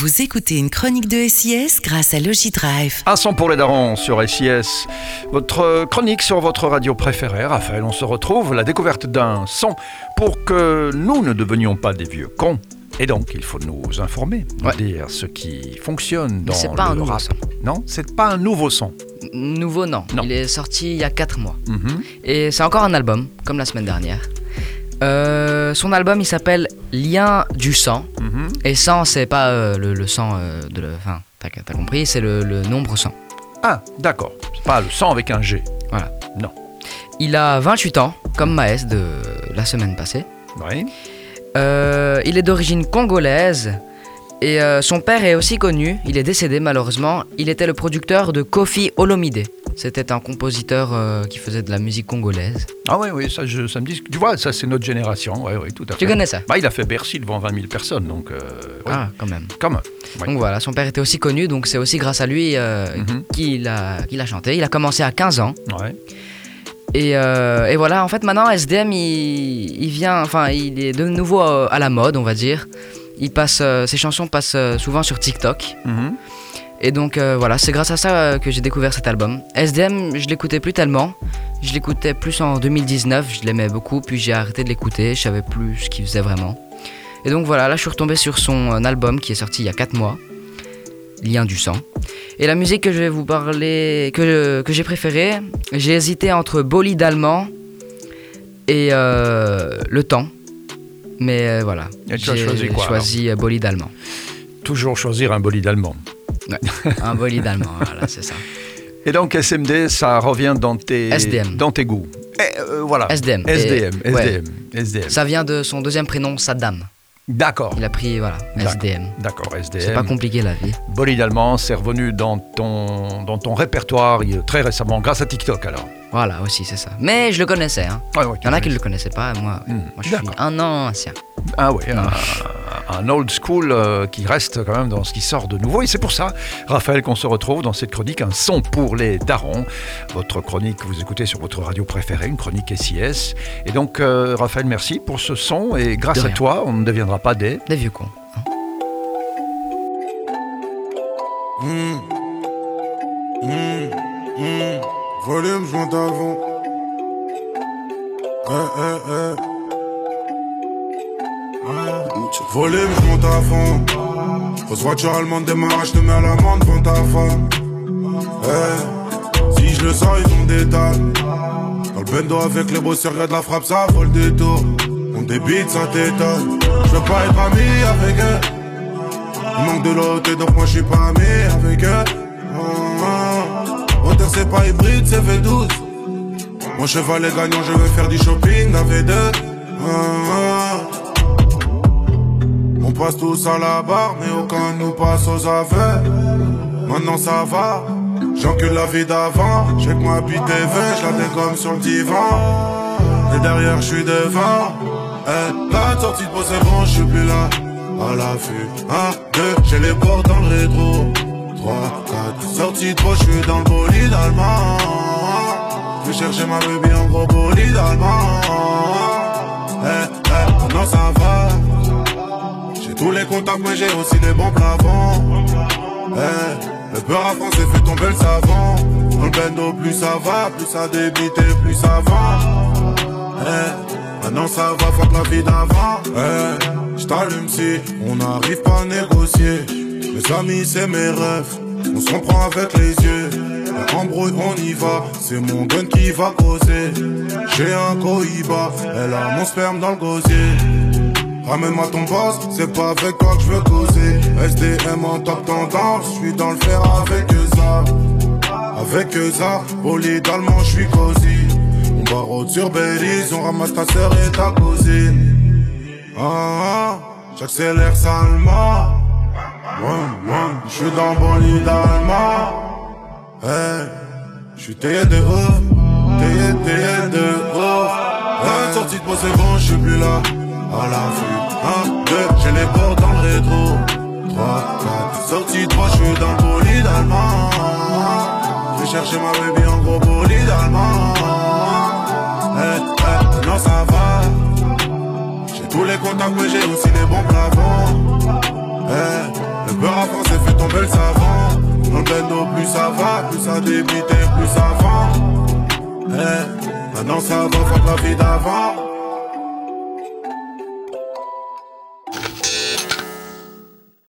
Vous écoutez une chronique de SIS grâce à Logidrive. Un son pour les darons sur SIS. Votre chronique sur votre radio préférée. Raphaël, on se retrouve. La découverte d'un son pour que nous ne devenions pas des vieux cons. Et donc, il faut nous informer, nous Ouais. dire ce qui fonctionne dans c'est pas un le nouveau rap. son. Non, c'est pas un nouveau son. Nouveau, non. Non. Il est sorti il y a 4 mois. Mhm. Et c'est encore un album, comme la semaine dernière. Euh, son album, il s'appelle Lien du sang. Mhm. Et sang, c'est pas euh, le, le sang euh, de. Enfin, t'as compris, c'est le, le nombre 100. Ah, d'accord. C'est pas le sang avec un G. Voilà. Non. Il a 28 ans, comme Maes de la semaine passée. Oui. Euh, il est d'origine congolaise. Et euh, son père est aussi connu, il est décédé malheureusement. Il était le producteur de Kofi Olomide. C'était un compositeur euh, qui faisait de la musique congolaise. Ah oui, oui, ça, je- ça me dit. Tu vois, ça, c'est notre génération. Oui, oui, tout à fait. Tu connais ça? Bah, il a fait Bercy devant 20 000 personnes, donc. euh, Ah, quand même. quand même. Ouais. Donc voilà, son père était aussi connu, donc c'est aussi grâce à lui euh, Mhm. qu'il a, qu'il a chanté. Il a commencé à 15 ans. Ouais. Et, euh, et voilà, en fait, maintenant, SDM, il, il vient, enfin, il est de nouveau à la mode, on va dire. Il passe, ses chansons passent souvent sur TikTok. Mhm. Et donc euh, voilà, c'est grâce à ça euh, que j'ai découvert cet album. SDM, je l'écoutais plus tellement. Je l'écoutais plus en 2019, je l'aimais beaucoup, puis j'ai arrêté de l'écouter, je savais plus ce qu'il faisait vraiment. Et donc voilà, là je suis retombé sur son euh, album qui est sorti il y a 4 mois, Lien du sang. Et la musique que je vais vous parler, que, que j'ai préférée, j'ai hésité entre Bolide allemand et Le Temps. Mais voilà, j'ai choisi quoi, choisi Bolide allemand. Toujours choisir un bolide allemand. Un bolide allemand, voilà, c'est ça. Et donc SMD, ça revient dans tes, SDM. Dans tes goûts. Et, euh, voilà. SDM. Et- SDM, ouais. SDM. Ça vient de son deuxième prénom, Saddam. D'accord. Il a pris, voilà, D'accord. SDM. D'accord, C'est SDM. pas compliqué la vie. Bolide allemand, c'est revenu dans ton, dans ton répertoire très récemment, grâce à TikTok alors. Voilà, aussi, c'est ça. Mais je le connaissais, hein. Ah, ouais, Il y en a qui ne le connaissaient pas, moi, ouais. Moi je suis un an ancien. Ah oui, un, un old school euh, qui reste quand même dans ce qui sort de nouveau. Et c'est pour ça, Raphaël, qu'on se retrouve dans cette chronique, un son pour les darons. Votre chronique que vous écoutez sur votre radio préférée, une chronique SIS. Et donc, euh, Raphaël, merci pour ce son. Et grâce à toi, on ne deviendra pas des... Des vieux cons. Mmh. Mmh. Mmh. Volume. Eh, eh, eh. Ouais. Volume, je monte à fond. Grosse voiture allemande démarrage, te mets à l'amende devant ta femme. Eh. Si je le sens, ils font des dalles. Dans le bendo avec les bosseurs, regarde la frappe, ça vole des tours. On débite, ça t'étonne. Je veux pas être ami avec eux. Il manque de l'autre, donc moi je suis pas ami avec eux. Ah, ah. Moteur c'est pas hybride, c'est V12. Mon cheval est gagnant, je veux faire du shopping à V2. Ah, ah. On passe tous à la barre, mais aucun nous passe aux aveux. Maintenant ça va, j'encule la vie d'avant. J'ai que ma bite est veuve, je la sur le divan. Et derrière je suis devant. Eh, la sortie de c'est bon, je suis plus là. À l'affût, 1, 2, j'ai les portes dans le rétro. 3, 4, sortie de je suis dans le bolide allemand. Je vais chercher ma baby en gros bolide allemand. Eh, eh, non ça va. Tous les contacts, mais j'ai aussi des bons. Eh, le beurre à français fait tomber le savon. Dans le bendo, plus ça va, plus ça débite et plus ça va. Eh, maintenant ça va, fuck la vie d'avant. Eh, j't'allume si on n'arrive pas à négocier. Mes amis, c'est mes rêves. On se comprend avec les yeux. Embrouille, on y va. C'est mon gun qui va causer. J'ai un cohiba. Elle a mon sperme dans le gosier. Ramène-moi ton boss, c'est pas avec toi que je veux causer. SDM en top tendance, je suis dans le fer avec ça. Avec ça, bolide allemand, je suis cosy. On barre sur Belize, on ramasse ta sœur et ta cousine. Ah, ah, j'accélère salement. Je suis dans bolide allemand. Hey, je suis taillé de haut, taillé, de haut. Hey, sortie de pause, c'est bon, je suis plus là. À l'affût, 1, 2, j'ai les portes dans le rétro. 3, 4, sortie de moi, je suis dans le bolide allemand. Je vais chercher ma baby en gros bolide allemand. Eh, eh, non, ça va. J'ai tous les contacts, mais j'ai aussi les bons plafonds. Eh, Le beurre à force fait tomber le savant. Dans le bendo, plus ça va, plus ça débite, plus ça vend. Eh, maintenant ça va, faut la vie d'avant.